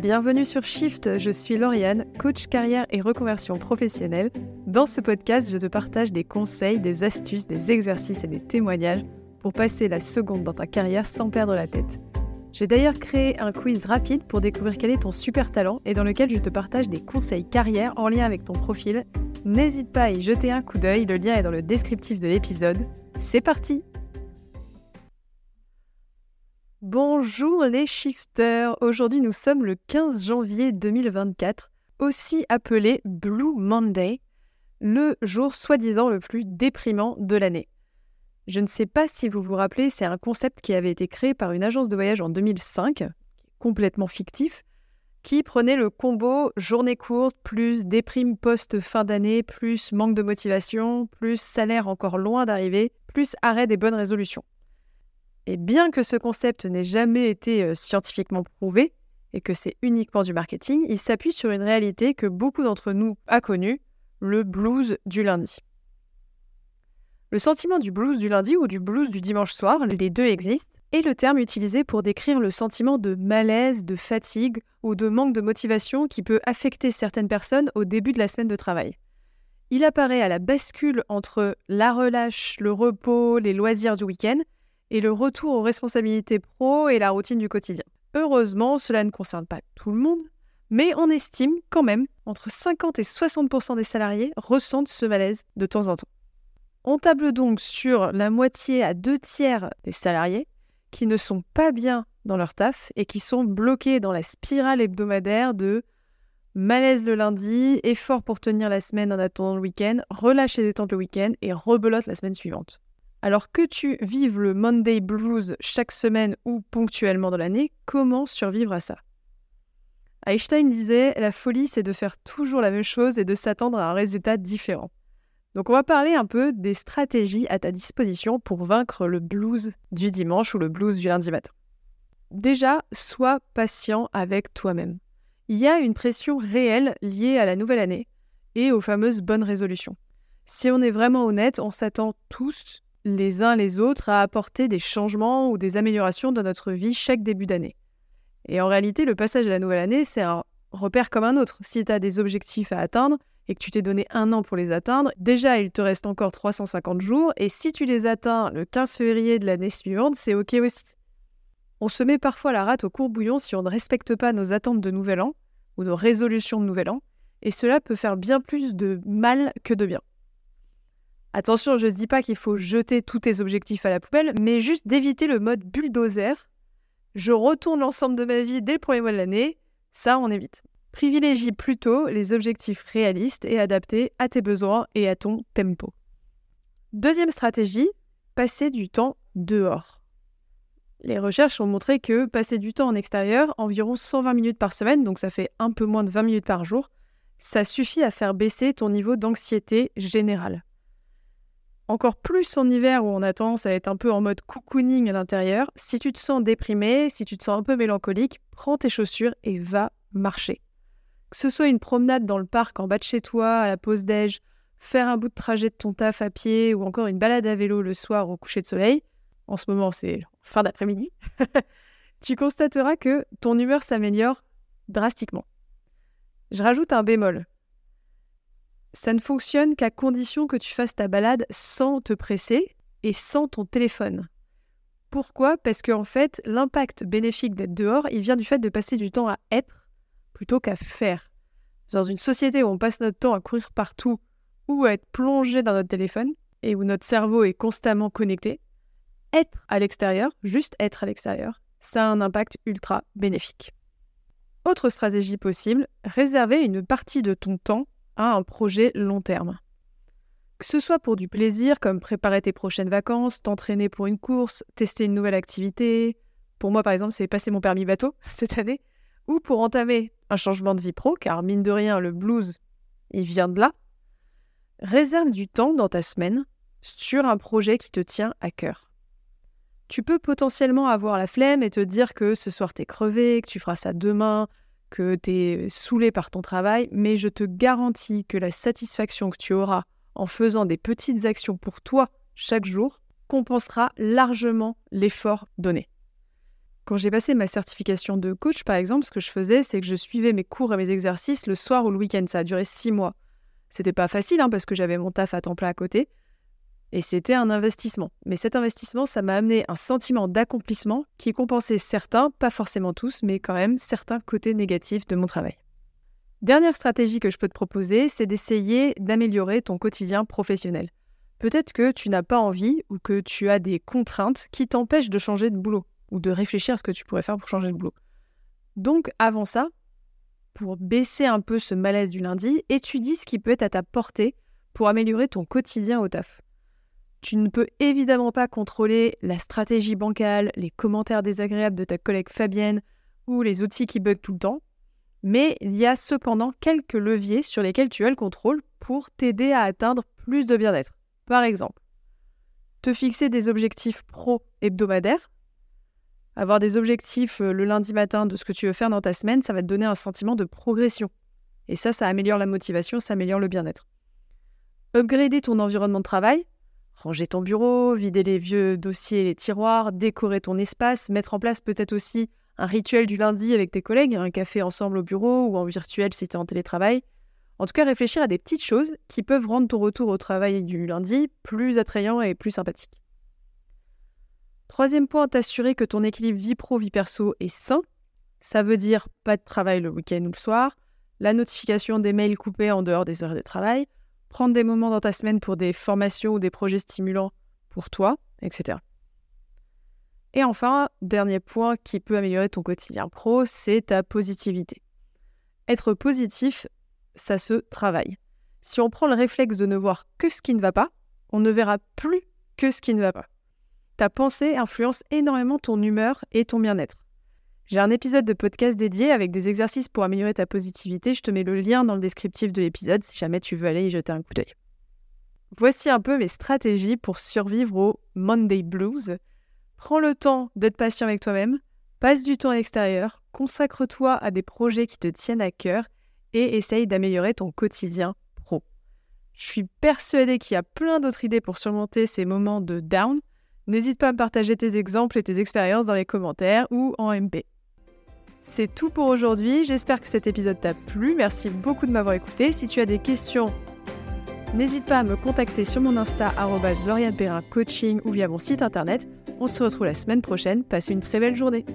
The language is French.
Bienvenue sur Shift, je suis Lauriane, coach carrière et reconversion professionnelle. Dans ce podcast, je te partage des conseils, des astuces, des exercices et des témoignages pour passer la seconde dans ta carrière sans perdre la tête. J'ai d'ailleurs créé un quiz rapide pour découvrir quel est ton super talent et dans lequel je te partage des conseils carrière en lien avec ton profil. N'hésite pas à y jeter un coup d'œil, le lien est dans le descriptif de l'épisode. C'est parti Bonjour les shifters, aujourd'hui nous sommes le 15 janvier 2024, aussi appelé Blue Monday, le jour soi-disant le plus déprimant de l'année. Je ne sais pas si vous vous rappelez, c'est un concept qui avait été créé par une agence de voyage en 2005, complètement fictif, qui prenait le combo journée courte plus déprime post-fin d'année, plus manque de motivation, plus salaire encore loin d'arriver, plus arrêt des bonnes résolutions. Et bien que ce concept n'ait jamais été euh, scientifiquement prouvé, et que c'est uniquement du marketing, il s'appuie sur une réalité que beaucoup d'entre nous a connue, le blues du lundi. Le sentiment du blues du lundi ou du blues du dimanche soir, les deux existent, est le terme utilisé pour décrire le sentiment de malaise, de fatigue ou de manque de motivation qui peut affecter certaines personnes au début de la semaine de travail. Il apparaît à la bascule entre la relâche, le repos, les loisirs du week-end et le retour aux responsabilités pro et la routine du quotidien. Heureusement, cela ne concerne pas tout le monde, mais on estime quand même entre 50 et 60% des salariés ressentent ce malaise de temps en temps. On table donc sur la moitié à deux tiers des salariés qui ne sont pas bien dans leur taf et qui sont bloqués dans la spirale hebdomadaire de malaise le lundi, effort pour tenir la semaine en attendant le week-end, relâche et détente le week-end et rebelote la semaine suivante. Alors que tu vives le Monday Blues chaque semaine ou ponctuellement dans l'année, comment survivre à ça? Einstein disait La folie, c'est de faire toujours la même chose et de s'attendre à un résultat différent. Donc on va parler un peu des stratégies à ta disposition pour vaincre le blues du dimanche ou le blues du lundi matin. Déjà, sois patient avec toi-même. Il y a une pression réelle liée à la nouvelle année et aux fameuses bonnes résolutions. Si on est vraiment honnête, on s'attend tous, les uns les autres, à apporter des changements ou des améliorations dans notre vie chaque début d'année. Et en réalité, le passage à la nouvelle année, c'est un repère comme un autre. Si tu as des objectifs à atteindre, et que tu t'es donné un an pour les atteindre, déjà il te reste encore 350 jours et si tu les atteins le 15 février de l'année suivante, c'est ok aussi. On se met parfois la rate au courbouillon si on ne respecte pas nos attentes de nouvel an ou nos résolutions de nouvel an et cela peut faire bien plus de mal que de bien. Attention, je ne dis pas qu'il faut jeter tous tes objectifs à la poubelle, mais juste d'éviter le mode bulldozer. Je retourne l'ensemble de ma vie dès le premier mois de l'année, ça on évite. Privilégie plutôt les objectifs réalistes et adaptés à tes besoins et à ton tempo. Deuxième stratégie, passer du temps dehors. Les recherches ont montré que passer du temps en extérieur, environ 120 minutes par semaine, donc ça fait un peu moins de 20 minutes par jour, ça suffit à faire baisser ton niveau d'anxiété générale. Encore plus en hiver où on a tendance à être un peu en mode cocooning à l'intérieur, si tu te sens déprimé, si tu te sens un peu mélancolique, prends tes chaussures et va marcher. Que ce soit une promenade dans le parc en bas de chez toi, à la pause déj, faire un bout de trajet de ton taf à pied ou encore une balade à vélo le soir au coucher de soleil, en ce moment c'est fin d'après-midi, tu constateras que ton humeur s'améliore drastiquement. Je rajoute un bémol. Ça ne fonctionne qu'à condition que tu fasses ta balade sans te presser et sans ton téléphone. Pourquoi? Parce qu'en fait, l'impact bénéfique d'être dehors, il vient du fait de passer du temps à être plutôt qu'à faire. Dans une société où on passe notre temps à courir partout ou à être plongé dans notre téléphone et où notre cerveau est constamment connecté, être à l'extérieur, juste être à l'extérieur, ça a un impact ultra bénéfique. Autre stratégie possible, réserver une partie de ton temps un projet long terme. Que ce soit pour du plaisir, comme préparer tes prochaines vacances, t'entraîner pour une course, tester une nouvelle activité. Pour moi, par exemple, c'est passer mon permis bateau cette année ou pour entamer un changement de vie pro, car mine de rien, le blues, il vient de là, réserve du temps dans ta semaine sur un projet qui te tient à cœur. Tu peux potentiellement avoir la flemme et te dire que ce soir t'es crevé, que tu feras ça demain, que t'es saoulé par ton travail, mais je te garantis que la satisfaction que tu auras en faisant des petites actions pour toi chaque jour compensera largement l'effort donné. Quand j'ai passé ma certification de coach, par exemple, ce que je faisais, c'est que je suivais mes cours et mes exercices le soir ou le week-end. Ça a duré six mois. C'était pas facile hein, parce que j'avais mon taf à temps plein à côté. Et c'était un investissement. Mais cet investissement, ça m'a amené un sentiment d'accomplissement qui compensait certains, pas forcément tous, mais quand même certains côtés négatifs de mon travail. Dernière stratégie que je peux te proposer, c'est d'essayer d'améliorer ton quotidien professionnel. Peut-être que tu n'as pas envie ou que tu as des contraintes qui t'empêchent de changer de boulot ou de réfléchir à ce que tu pourrais faire pour changer de boulot. Donc avant ça, pour baisser un peu ce malaise du lundi, étudie ce qui peut être à ta portée pour améliorer ton quotidien au taf. Tu ne peux évidemment pas contrôler la stratégie bancale, les commentaires désagréables de ta collègue Fabienne ou les outils qui bug tout le temps, mais il y a cependant quelques leviers sur lesquels tu as le contrôle pour t'aider à atteindre plus de bien-être. Par exemple, te fixer des objectifs pro hebdomadaires. Avoir des objectifs euh, le lundi matin de ce que tu veux faire dans ta semaine, ça va te donner un sentiment de progression. Et ça, ça améliore la motivation, ça améliore le bien-être. Upgrader ton environnement de travail, ranger ton bureau, vider les vieux dossiers et les tiroirs, décorer ton espace, mettre en place peut-être aussi un rituel du lundi avec tes collègues, un café ensemble au bureau ou en virtuel si tu es en télétravail. En tout cas, réfléchir à des petites choses qui peuvent rendre ton retour au travail du lundi plus attrayant et plus sympathique. Troisième point, t'assurer que ton équilibre vie pro-vie perso est sain. Ça veut dire pas de travail le week-end ou le soir, la notification des mails coupés en dehors des heures de travail, prendre des moments dans ta semaine pour des formations ou des projets stimulants pour toi, etc. Et enfin, dernier point qui peut améliorer ton quotidien pro, c'est ta positivité. Être positif, ça se travaille. Si on prend le réflexe de ne voir que ce qui ne va pas, on ne verra plus que ce qui ne va pas. Ta pensée influence énormément ton humeur et ton bien-être. J'ai un épisode de podcast dédié avec des exercices pour améliorer ta positivité. Je te mets le lien dans le descriptif de l'épisode si jamais tu veux aller y jeter un coup d'œil. Voici un peu mes stratégies pour survivre au Monday Blues. Prends le temps d'être patient avec toi-même, passe du temps à l'extérieur, consacre-toi à des projets qui te tiennent à cœur et essaye d'améliorer ton quotidien pro. Je suis persuadée qu'il y a plein d'autres idées pour surmonter ces moments de down. N'hésite pas à me partager tes exemples et tes expériences dans les commentaires ou en MP. C'est tout pour aujourd'hui, j'espère que cet épisode t'a plu, merci beaucoup de m'avoir écouté. Si tu as des questions, n'hésite pas à me contacter sur mon Insta Coaching ou via mon site internet. On se retrouve la semaine prochaine, passe une très belle journée.